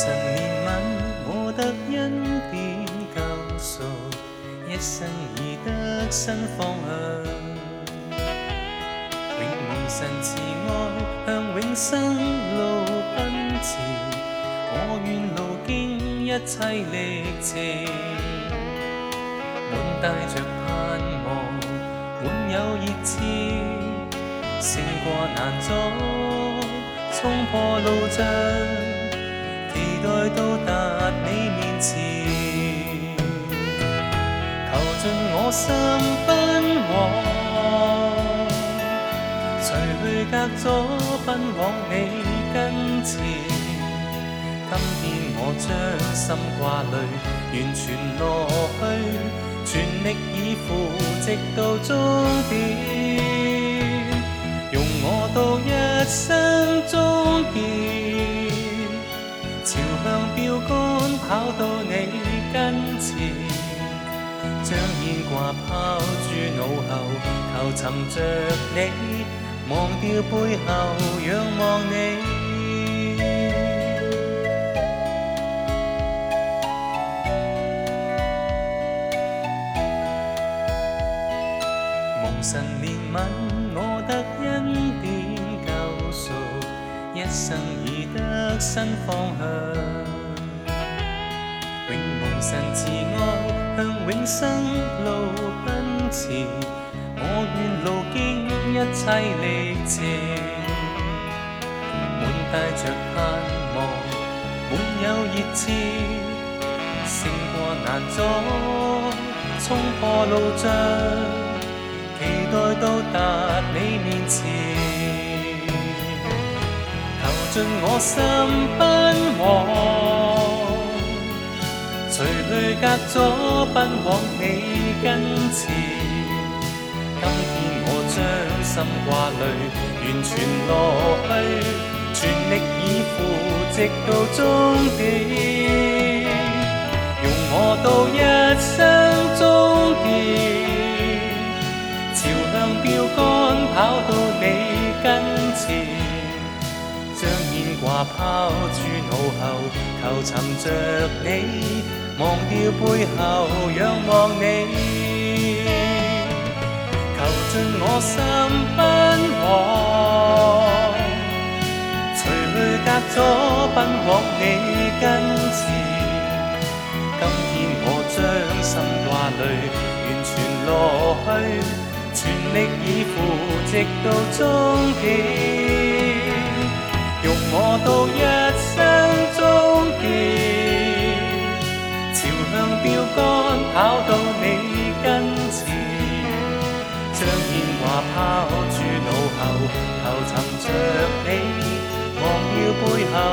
神怜悯，我得恩典救赎，一生已得新方向。永蒙神慈爱，向永生路奔驰，我愿路经一切历程，满带着盼望，满有热切，胜过难阻，冲破路障。到达你面前，求尽我心奔往，除去隔阻奔往你跟前。今天我将心挂虑完全落去，全力以赴直到终点。用我到一生终点。朝向标杆，跑到你跟前，将牵挂抛诸脑后，求寻着你，忘掉背后，仰望你。梦神怜悯，我得恩典。一生已得新方向，永蒙神慈爱，向永生路奔驰。我愿路经一切历程，满带着盼望，满有热切，胜过难阻，冲破路障。尽我心奔往，除去隔阻，奔往你跟前。今天我将心挂虑完全落去，全力以赴，直到终点。用我到一。抛诸脑后，求寻着你，忘掉背后，仰望你，求尽我心奔往，除去隔阻，奔往你跟前。今天我将心挂虑完全落去，全力以赴，直到终点。我到一生终结，朝向标杆跑到你跟前，将年华抛诸脑后，求寻着你，忘掉背后。